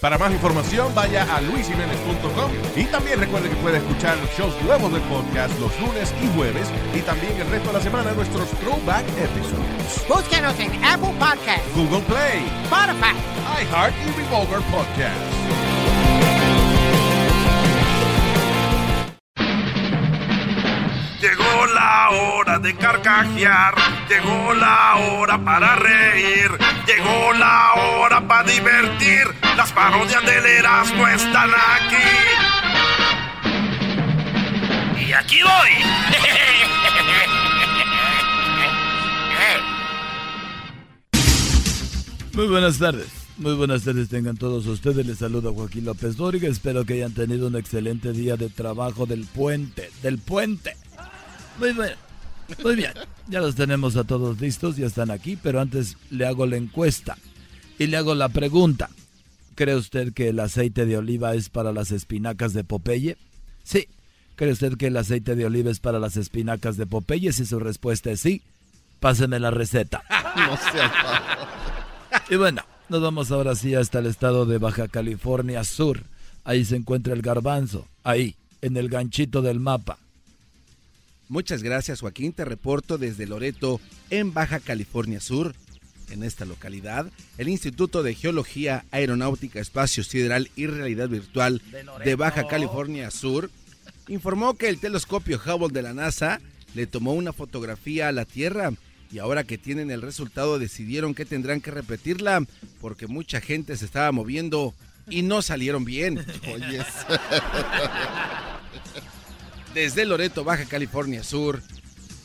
Para más información, vaya a luisimenez.com y también recuerde que puede escuchar shows nuevos del podcast los lunes y jueves y también el resto de la semana nuestros throwback episodes. Búsquenos en Apple Podcasts, Google Play, Spotify. iHeart y Revolver Podcast. Llegó la hora de carcajear, llegó la hora para reír, llegó la hora para divertir. Las parodias del Erasmo están aquí. Y aquí voy. Muy buenas tardes. Muy buenas tardes tengan todos ustedes. Les saluda Joaquín López Dóriga. Espero que hayan tenido un excelente día de trabajo del puente. Del puente. Muy bien. Muy bien. Ya los tenemos a todos listos. Ya están aquí. Pero antes le hago la encuesta. Y le hago la pregunta. ¿Cree usted que el aceite de oliva es para las espinacas de Popeye? Sí. ¿Cree usted que el aceite de oliva es para las espinacas de Popeye? Si su respuesta es sí, páseme la receta. No Y bueno, nos vamos ahora sí hasta el estado de Baja California Sur. Ahí se encuentra el garbanzo, ahí, en el ganchito del mapa. Muchas gracias Joaquín, te reporto desde Loreto, en Baja California Sur. En esta localidad, el Instituto de Geología, Aeronáutica, Espacio Sideral y Realidad Virtual de Baja California Sur informó que el telescopio Hubble de la NASA le tomó una fotografía a la Tierra y ahora que tienen el resultado decidieron que tendrán que repetirla porque mucha gente se estaba moviendo y no salieron bien. Oyes. Desde Loreto, Baja California Sur,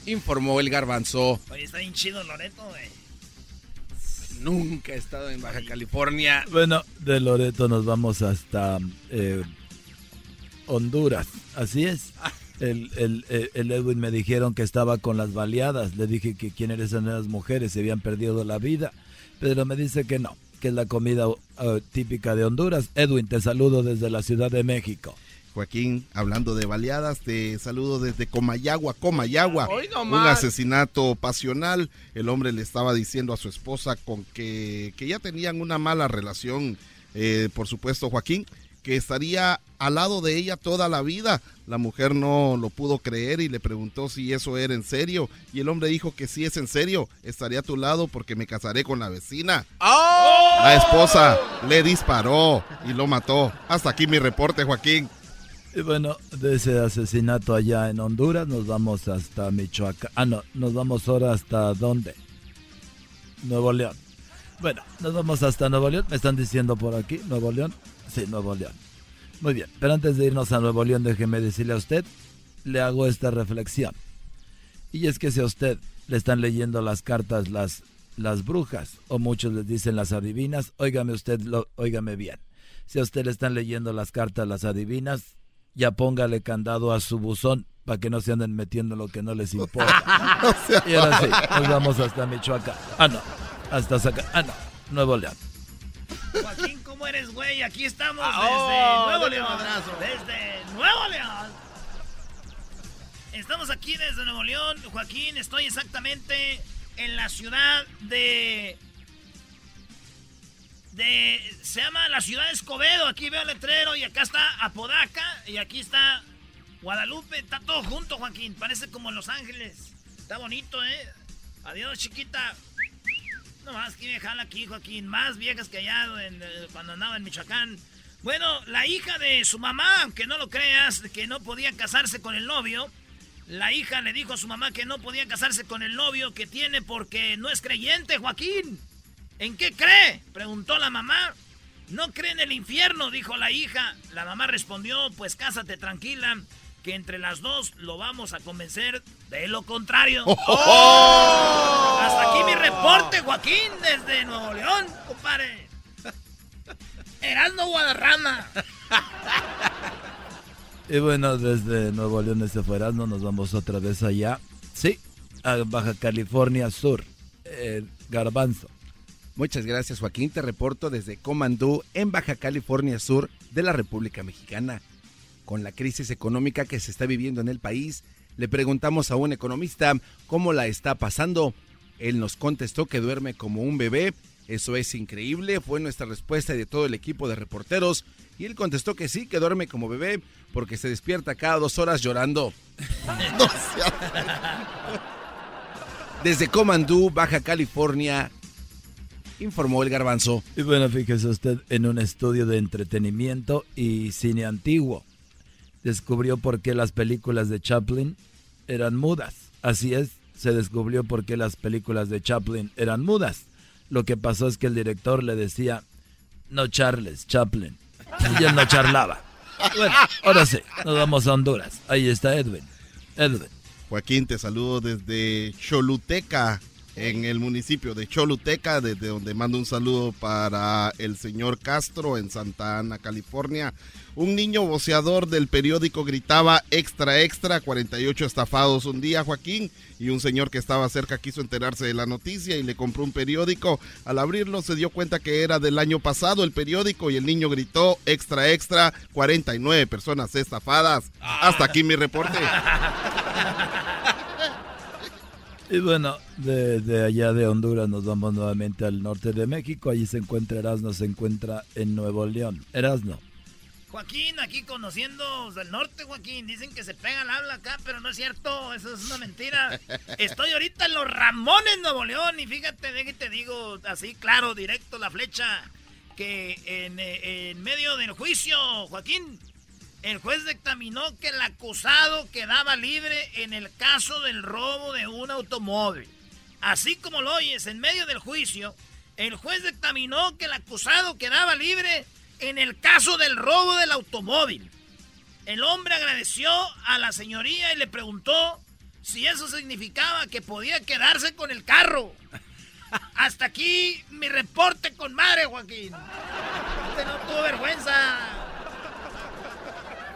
informó el garbanzo. Oye, está bien chido Loreto, güey. Nunca he estado en Baja California. Bueno, de Loreto nos vamos hasta eh, Honduras, así es. El, el, el- el Edwin me dijeron que estaba con las baleadas. Le dije que quién eran esas mujeres, se habían perdido la vida. Pero me dice que no, que es la comida eh, típica de Honduras. Edwin, te saludo desde la Ciudad de México. Joaquín, hablando de baleadas, te saludo desde Comayagua, Comayagua. Un asesinato pasional. El hombre le estaba diciendo a su esposa con que, que ya tenían una mala relación, eh, por supuesto, Joaquín, que estaría al lado de ella toda la vida. La mujer no lo pudo creer y le preguntó si eso era en serio. Y el hombre dijo que sí es en serio, estaré a tu lado porque me casaré con la vecina. La esposa le disparó y lo mató. Hasta aquí mi reporte, Joaquín. Y bueno, de ese asesinato allá en Honduras nos vamos hasta Michoacán. Ah, no, nos vamos ahora hasta dónde? Nuevo León. Bueno, nos vamos hasta Nuevo León. Me están diciendo por aquí, Nuevo León. Sí, Nuevo León. Muy bien, pero antes de irnos a Nuevo León, déjeme decirle a usted, le hago esta reflexión. Y es que si a usted le están leyendo las cartas las, las brujas, o muchos les dicen las adivinas, óigame usted, óigame bien. Si a usted le están leyendo las cartas las adivinas, ya póngale candado a su buzón para que no se anden metiendo lo que no les importa. Y ahora sí, nos vamos hasta Michoacán. Ah, no, hasta Zaca. Ah, no, Nuevo León. Joaquín, ¿cómo eres, güey? Aquí estamos Ah, desde oh, Nuevo León. un abrazo. Desde Nuevo León. Estamos aquí desde Nuevo León. Joaquín, estoy exactamente en la ciudad de... De... Se llama la ciudad de Escobedo. Aquí veo el letrero y acá está Apodaca y aquí está Guadalupe. Está todo junto, Joaquín. Parece como Los Ángeles. Está bonito, ¿eh? Adiós, chiquita. No más que me jala aquí, Joaquín. Más viejas que allá eh, cuando andaba en Michoacán. Bueno, la hija de su mamá, aunque no lo creas, que no podía casarse con el novio. La hija le dijo a su mamá que no podía casarse con el novio que tiene porque no es creyente, Joaquín. ¿En qué cree? Preguntó la mamá. No cree en el infierno, dijo la hija. La mamá respondió, pues cásate tranquila, que entre las dos lo vamos a convencer de lo contrario. Hasta aquí mi reporte, Joaquín, desde Nuevo León, compadre. Erasmo Guadarrama. y bueno, desde Nuevo León, desde Erasmo, nos vamos otra vez allá. Sí, a Baja California Sur. Garbanzo. Muchas gracias, Joaquín. Te reporto desde Comandú, en Baja California Sur de la República Mexicana. Con la crisis económica que se está viviendo en el país, le preguntamos a un economista cómo la está pasando. Él nos contestó que duerme como un bebé. Eso es increíble, fue nuestra respuesta de todo el equipo de reporteros. Y él contestó que sí, que duerme como bebé porque se despierta cada dos horas llorando. Desde Comandú, Baja California, informó el garbanzo. Y bueno, fíjese usted, en un estudio de entretenimiento y cine antiguo, descubrió por qué las películas de Chaplin eran mudas. Así es, se descubrió por qué las películas de Chaplin eran mudas. Lo que pasó es que el director le decía, no charles, Chaplin. Y él no charlaba. Bueno, ahora sí, nos vamos a Honduras. Ahí está Edwin. Edwin. Joaquín, te saludo desde Choluteca, en el municipio de Choluteca, desde donde mando un saludo para el señor Castro en Santa Ana, California. Un niño voceador del periódico gritaba extra, extra, 48 estafados un día, Joaquín, y un señor que estaba cerca quiso enterarse de la noticia y le compró un periódico. Al abrirlo se dio cuenta que era del año pasado el periódico y el niño gritó extra, extra, 49 personas estafadas. Hasta aquí mi reporte. Y bueno, de, allá de Honduras nos vamos nuevamente al norte de México. Allí se encuentra Erasmo, se encuentra en Nuevo León. Erasmo. Joaquín, aquí conociendo del norte, Joaquín. Dicen que se pega el habla acá, pero no es cierto. Eso es una mentira. Estoy ahorita en los Ramones, Nuevo León. Y fíjate, de que te digo así, claro, directo la flecha. Que en, eh, en medio del juicio, Joaquín, el juez dictaminó que el acusado quedaba libre en el caso del robo de un automóvil. Así como lo oyes, en medio del juicio, el juez dictaminó que el acusado quedaba libre en el caso del robo del automóvil. El hombre agradeció a la señoría y le preguntó si eso significaba que podía quedarse con el carro. Hasta aquí mi reporte con madre, Joaquín. Usted no tuvo vergüenza.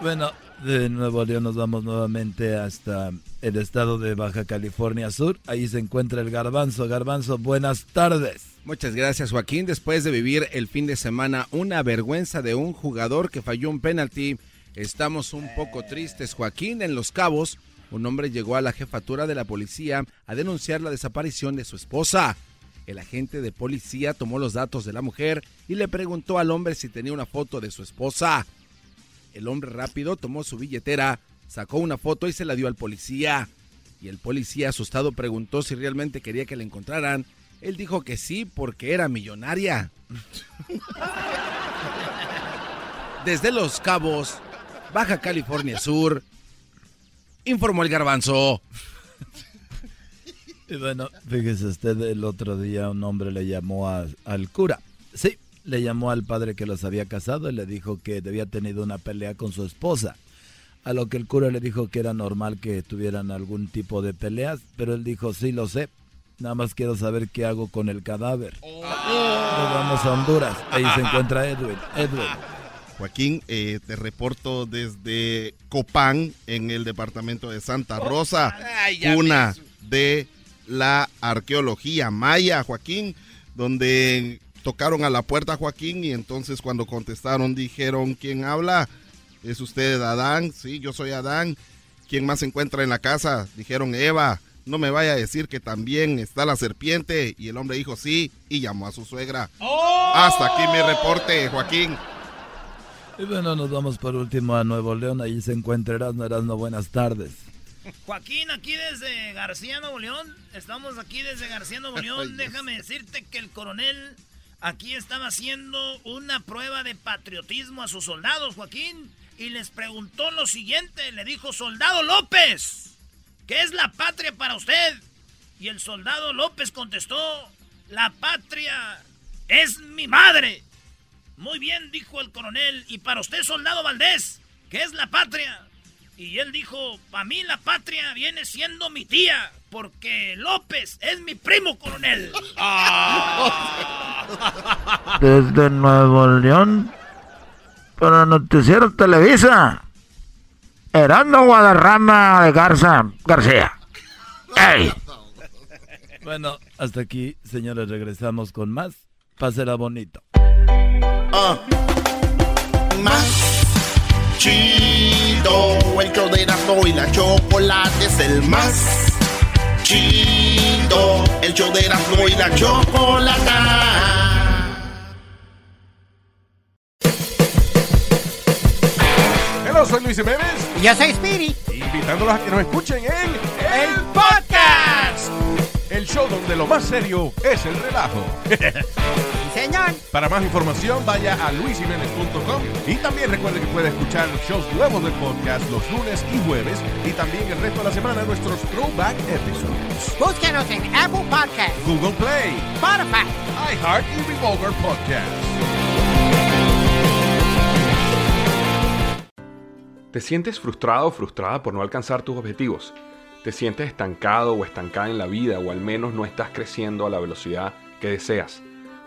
Bueno, de Nuevo León nos vamos nuevamente hasta el estado de Baja California Sur. Ahí se encuentra el Garbanzo. Garbanzo, buenas tardes. Muchas gracias Joaquín. Después de vivir el fin de semana una vergüenza de un jugador que falló un penalti, estamos un poco tristes. Joaquín, en Los Cabos, un hombre llegó a la jefatura de la policía a denunciar la desaparición de su esposa. El agente de policía tomó los datos de la mujer y le preguntó al hombre si tenía una foto de su esposa. El hombre rápido tomó su billetera, sacó una foto y se la dio al policía. Y el policía asustado preguntó si realmente quería que la encontraran. Él dijo que sí porque era millonaria. Desde Los Cabos, Baja California Sur, informó el garbanzo. Y bueno, fíjese usted, el otro día un hombre le llamó al cura. Sí, le llamó al padre que los había casado y le dijo que había tenido una pelea con su esposa. A lo que el cura le dijo que era normal que tuvieran algún tipo de peleas, pero él dijo, sí lo sé, nada más quiero saber qué hago con el cadáver. Nos vamos a Honduras, ahí se encuentra Edwin. Edwin. Joaquín, eh, te reporto desde Copán, en el departamento de Santa Rosa, una de la arqueología maya, Joaquín, donde tocaron a la puerta Joaquín y entonces cuando contestaron dijeron, ¿quién habla? ¿Es usted Adán? Sí, yo soy Adán. ¿Quién más se encuentra en la casa? Dijeron Eva. No me vaya a decir que también está la serpiente. Y el hombre dijo sí y llamó a su suegra. ¡Oh! Hasta aquí mi reporte, Joaquín. Y bueno, nos vamos por último a Nuevo León. Allí se encuentra Erasmo. Erasmo, buenas tardes. Joaquín, aquí desde García, Nuevo León. Estamos aquí desde García, Nuevo León. Déjame decirte que el coronel aquí estaba haciendo una prueba de patriotismo a sus soldados, Joaquín, y les preguntó lo siguiente, le dijo, soldado López, ¿qué es la patria para usted? Y el soldado López contestó, la patria es mi madre. Muy bien, dijo el coronel, y para usted, soldado Valdés, ¿qué es la patria? Y él dijo, para mí la patria viene siendo mi tía, porque López es mi primo coronel. Ah. Desde Nuevo León, para Noticiero Televisa, Herando Guadarrama de Garza García. ¡Ey! Bueno, hasta aquí, señores, regresamos con más. Pásela bonito. Ah. Más chido, el show de Erasmo y la chocolate es el más chido, el show de Erasmo y la chocolate. Hola, soy Luis Jiménez. Y yo soy Speedy. Invitándolos a que nos escuchen en El Podcast. el show donde lo más serio es el relajo. Señor. Para más información, vaya a luisiménez.com y también recuerde que puede escuchar shows nuevos del podcast los lunes y jueves y también el resto de la semana nuestros throwback episodes. Búsquenos en Apple Podcast, Google Play, Spotify. iHeart y Revolver Podcast. ¿Te sientes frustrado o frustrada por no alcanzar tus objetivos? ¿Te sientes estancado o estancada en la vida o al menos no estás creciendo a la velocidad que deseas?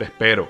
Te espero.